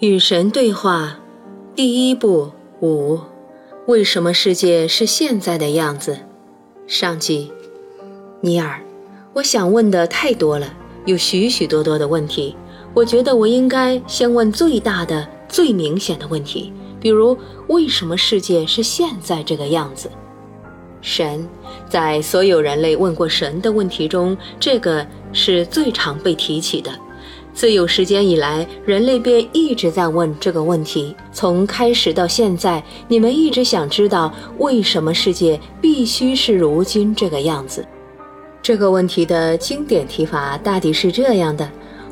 与神对话，第一步五：为什么世界是现在的样子？上集，尼尔，我想问的太多了，有许许多多的问题。我觉得我应该先问最大的、最明显的问题，比如为什么世界是现在这个样子？神，在所有人类问过神的问题中，这个是最常被提起的。自有时间以来，人类便一直在问这个问题。从开始到现在，你们一直想知道为什么世界必须是如今这个样子。这个问题的经典提法大抵是这样的。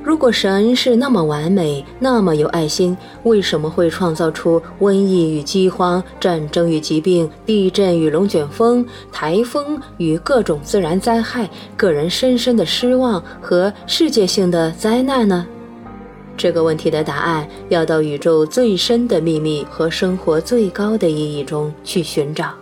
如果神是那么完美，那么有爱心，为什么会创造出瘟疫与饥荒、战争与疾病、地震与龙卷风、台风与各种自然灾害、个人深深的失望和世界性的灾难呢？这个问题的答案要到宇宙最深的秘密和生活最高的意义中去寻找。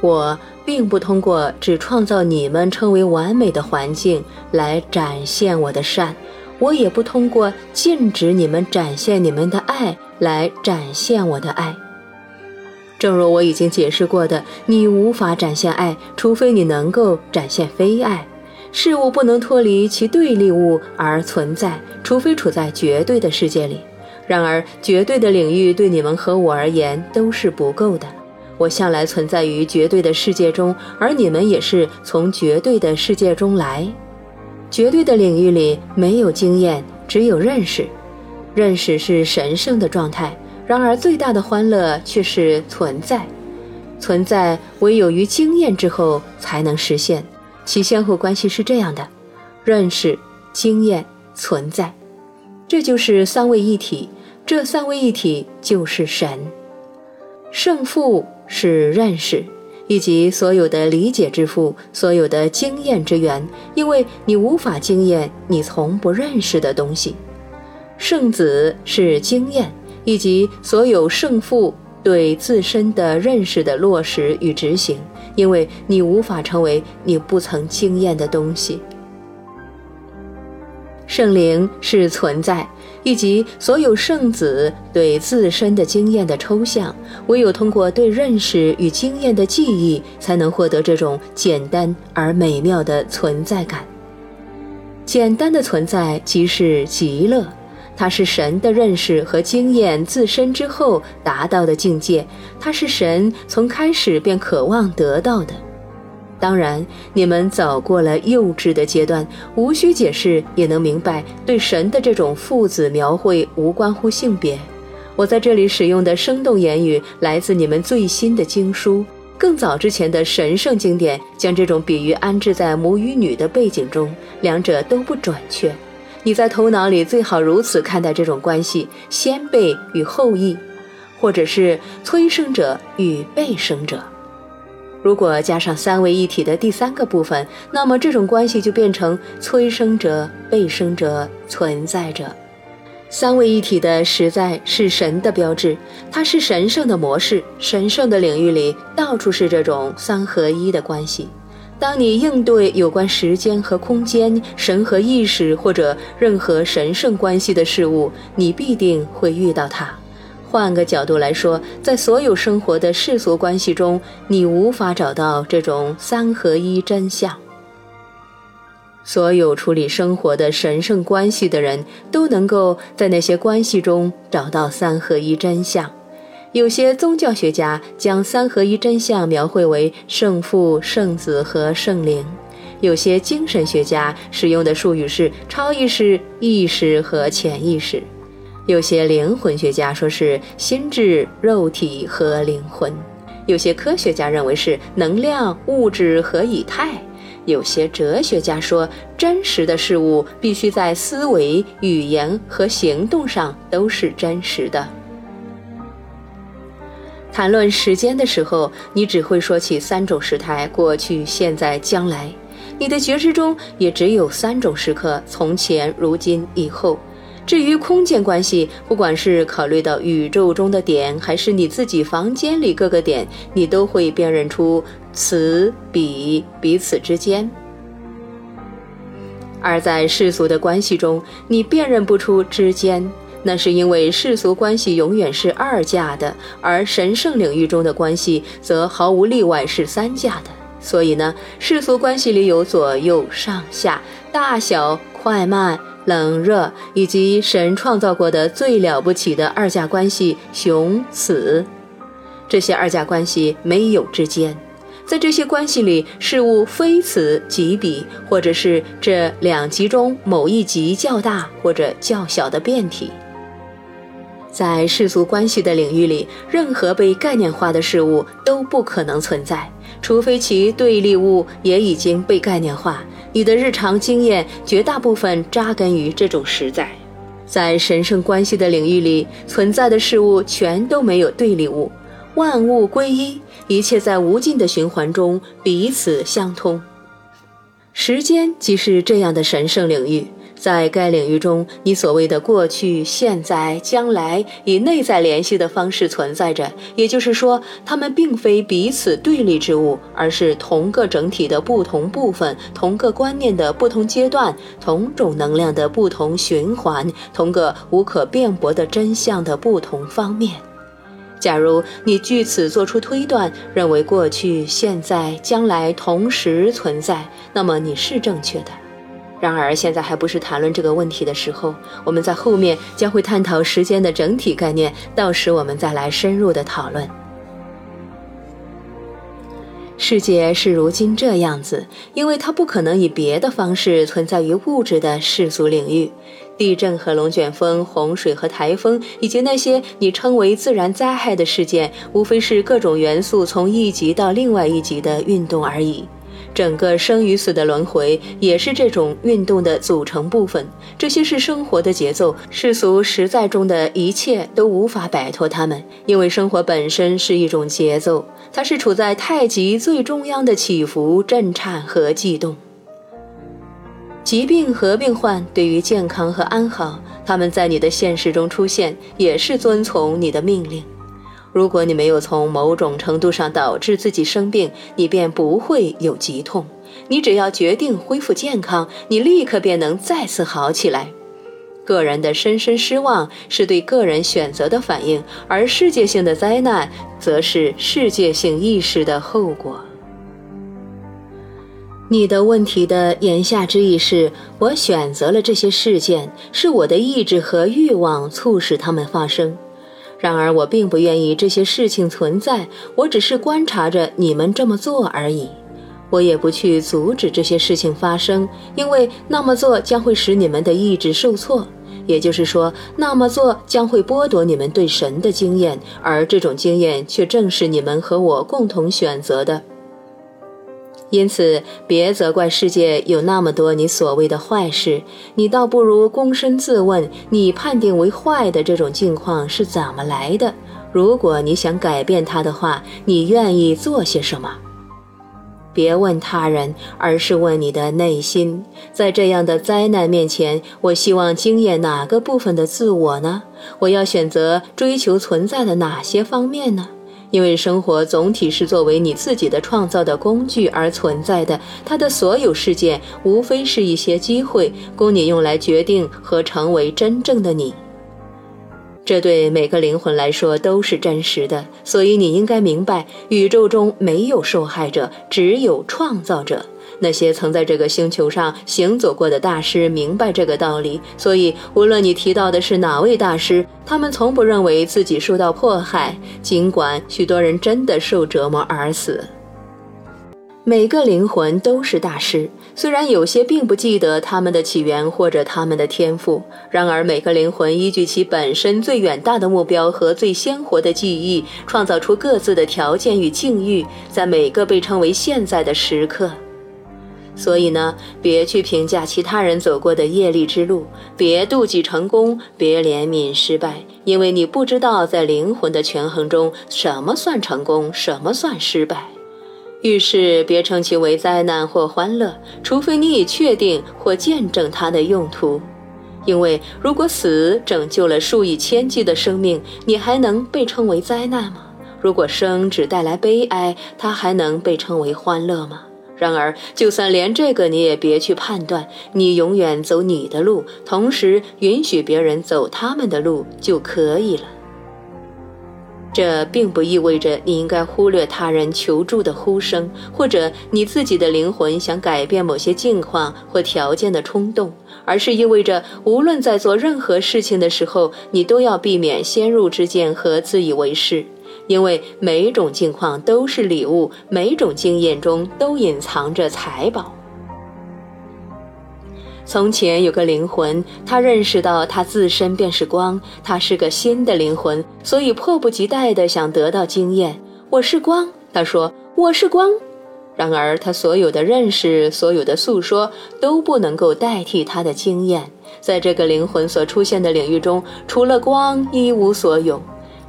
我并不通过只创造你们称为完美的环境来展现我的善。我也不通过禁止你们展现你们的爱来展现我的爱。正如我已经解释过的，你无法展现爱，除非你能够展现非爱。事物不能脱离其对立物而存在，除非处在绝对的世界里。然而，绝对的领域对你们和我而言都是不够的。我向来存在于绝对的世界中，而你们也是从绝对的世界中来。绝对的领域里没有经验，只有认识。认识是神圣的状态，然而最大的欢乐却是存在。存在唯有于经验之后才能实现，其先后关系是这样的：认识、经验、存在，这就是三位一体。这三位一体就是神。胜负是认识。以及所有的理解之父，所有的经验之源，因为你无法经验你从不认识的东西。圣子是经验，以及所有胜负对自身的认识的落实与执行，因为你无法成为你不曾经验的东西。圣灵是存在。以及所有圣子对自身的经验的抽象，唯有通过对认识与经验的记忆，才能获得这种简单而美妙的存在感。简单的存在即是极乐，它是神的认识和经验自身之后达到的境界，它是神从开始便渴望得到的。当然，你们走过了幼稚的阶段，无需解释也能明白，对神的这种父子描绘无关乎性别。我在这里使用的生动言语来自你们最新的经书，更早之前的神圣经典将这种比喻安置在母与女的背景中，两者都不准确。你在头脑里最好如此看待这种关系：先辈与后裔，或者是催生者与被生者。如果加上三位一体的第三个部分，那么这种关系就变成催生者、被生者、存在者。三位一体的实在是神的标志，它是神圣的模式。神圣的领域里到处是这种三合一的关系。当你应对有关时间和空间、神和意识或者任何神圣关系的事物，你必定会遇到它。换个角度来说，在所有生活的世俗关系中，你无法找到这种三合一真相。所有处理生活的神圣关系的人都能够在那些关系中找到三合一真相。有些宗教学家将三合一真相描绘为圣父、圣子和圣灵；有些精神学家使用的术语是超意识、意识和潜意识。有些灵魂学家说是心智、肉体和灵魂；有些科学家认为是能量、物质和以太；有些哲学家说真实的事物必须在思维、语言和行动上都是真实的。谈论时间的时候，你只会说起三种时态：过去、现在、将来。你的觉知中也只有三种时刻：从前、如今、以后。至于空间关系，不管是考虑到宇宙中的点，还是你自己房间里各个点，你都会辨认出此彼彼此之间。而在世俗的关系中，你辨认不出之间，那是因为世俗关系永远是二价的，而神圣领域中的关系则毫无例外是三价的。所以呢，世俗关系里有左右上下、大小、快慢、冷热，以及神创造过的最了不起的二价关系雄雌。这些二价关系没有之间。在这些关系里，事物非此即彼，或者是这两极中某一极较大或者较小的变体。在世俗关系的领域里，任何被概念化的事物都不可能存在，除非其对立物也已经被概念化。你的日常经验绝大部分扎根于这种实在。在神圣关系的领域里，存在的事物全都没有对立物。万物归一，一切在无尽的循环中彼此相通。时间即是这样的神圣领域，在该领域中，你所谓的过去、现在、将来以内在联系的方式存在着。也就是说，它们并非彼此对立之物，而是同个整体的不同部分，同个观念的不同阶段，同种能量的不同循环，同个无可辩驳的真相的不同方面。假如你据此做出推断，认为过去、现在、将来同时存在，那么你是正确的。然而，现在还不是谈论这个问题的时候。我们在后面将会探讨时间的整体概念，到时我们再来深入的讨论。世界是如今这样子，因为它不可能以别的方式存在于物质的世俗领域。地震和龙卷风、洪水和台风，以及那些你称为自然灾害的事件，无非是各种元素从一级到另外一级的运动而已。整个生与死的轮回也是这种运动的组成部分。这些是生活的节奏，世俗实在中的一切都无法摆脱它们，因为生活本身是一种节奏，它是处在太极最中央的起伏、震颤和悸动。疾病和病患对于健康和安好，他们在你的现实中出现，也是遵从你的命令。如果你没有从某种程度上导致自己生病，你便不会有疾痛。你只要决定恢复健康，你立刻便能再次好起来。个人的深深失望是对个人选择的反应，而世界性的灾难则是世界性意识的后果。你的问题的言下之意是：我选择了这些事件，是我的意志和欲望促使它们发生。然而，我并不愿意这些事情存在，我只是观察着你们这么做而已。我也不去阻止这些事情发生，因为那么做将会使你们的意志受挫，也就是说，那么做将会剥夺你们对神的经验，而这种经验却正是你们和我共同选择的。因此，别责怪世界有那么多你所谓的坏事，你倒不如躬身自问：你判定为坏的这种境况是怎么来的？如果你想改变它的话，你愿意做些什么？别问他人，而是问你的内心。在这样的灾难面前，我希望经验哪个部分的自我呢？我要选择追求存在的哪些方面呢？因为生活总体是作为你自己的创造的工具而存在的，它的所有事件无非是一些机会，供你用来决定和成为真正的你。这对每个灵魂来说都是真实的，所以你应该明白，宇宙中没有受害者，只有创造者。那些曾在这个星球上行走过的大师明白这个道理，所以无论你提到的是哪位大师，他们从不认为自己受到迫害，尽管许多人真的受折磨而死。每个灵魂都是大师，虽然有些并不记得他们的起源或者他们的天赋，然而每个灵魂依据其本身最远大的目标和最鲜活的记忆，创造出各自的条件与境遇，在每个被称为现在的时刻。所以呢，别去评价其他人走过的业力之路，别妒忌成功，别怜悯失败，因为你不知道在灵魂的权衡中，什么算成功，什么算失败。遇事别称其为灾难或欢乐，除非你已确定或见证它的用途。因为如果死拯救了数以千计的生命，你还能被称为灾难吗？如果生只带来悲哀，它还能被称为欢乐吗？然而，就算连这个你也别去判断，你永远走你的路，同时允许别人走他们的路就可以了。这并不意味着你应该忽略他人求助的呼声，或者你自己的灵魂想改变某些境况或条件的冲动，而是意味着无论在做任何事情的时候，你都要避免先入之见和自以为是。因为每种境况都是礼物，每种经验中都隐藏着财宝。从前有个灵魂，他认识到他自身便是光，他是个新的灵魂，所以迫不及待地想得到经验。我是光，他说我是光。然而他所有的认识，所有的诉说，都不能够代替他的经验。在这个灵魂所出现的领域中，除了光，一无所有。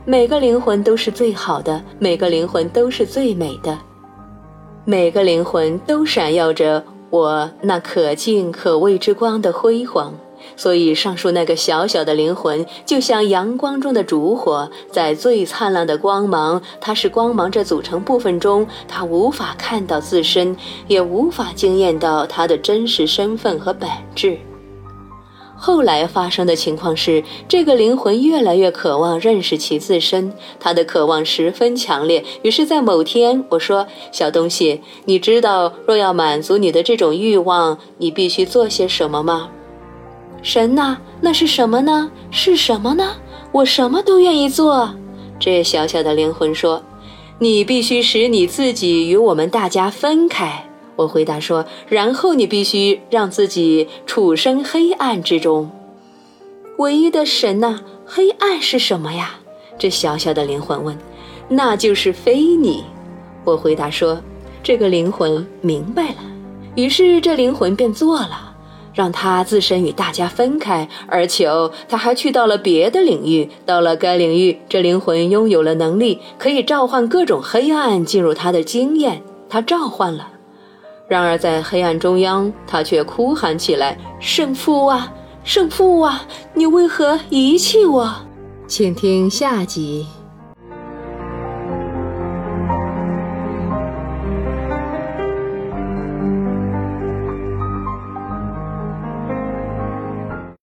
每个灵魂都是最好的，每个灵魂都是最美的，每个灵魂都闪耀着我那可敬可畏之光的辉煌。所以，上述那个小小的灵魂，就像阳光中的烛火，在最灿烂的光芒，它是光芒这组成部分中，它无法看到自身，也无法惊艳到它的真实身份和本质。后来发生的情况是，这个灵魂越来越渴望认识其自身，他的渴望十分强烈。于是，在某天，我说：“小东西，你知道若要满足你的这种欲望，你必须做些什么吗？”神呐，那是什么呢？是什么呢？我什么都愿意做。这小小的灵魂说：“你必须使你自己与我们大家分开。”我回答说：“然后你必须让自己处身黑暗之中。唯一的神呐，黑暗是什么呀？”这小小的灵魂问。“那就是非你。”我回答说：“这个灵魂明白了。”于是这灵魂便做了，让他自身与大家分开，而且他还去到了别的领域。到了该领域，这灵魂拥有了能力，可以召唤各种黑暗进入他的经验。他召唤了。然而，在黑暗中央，他却哭喊起来：“圣父啊，圣父啊，你为何遗弃我？”请听下集。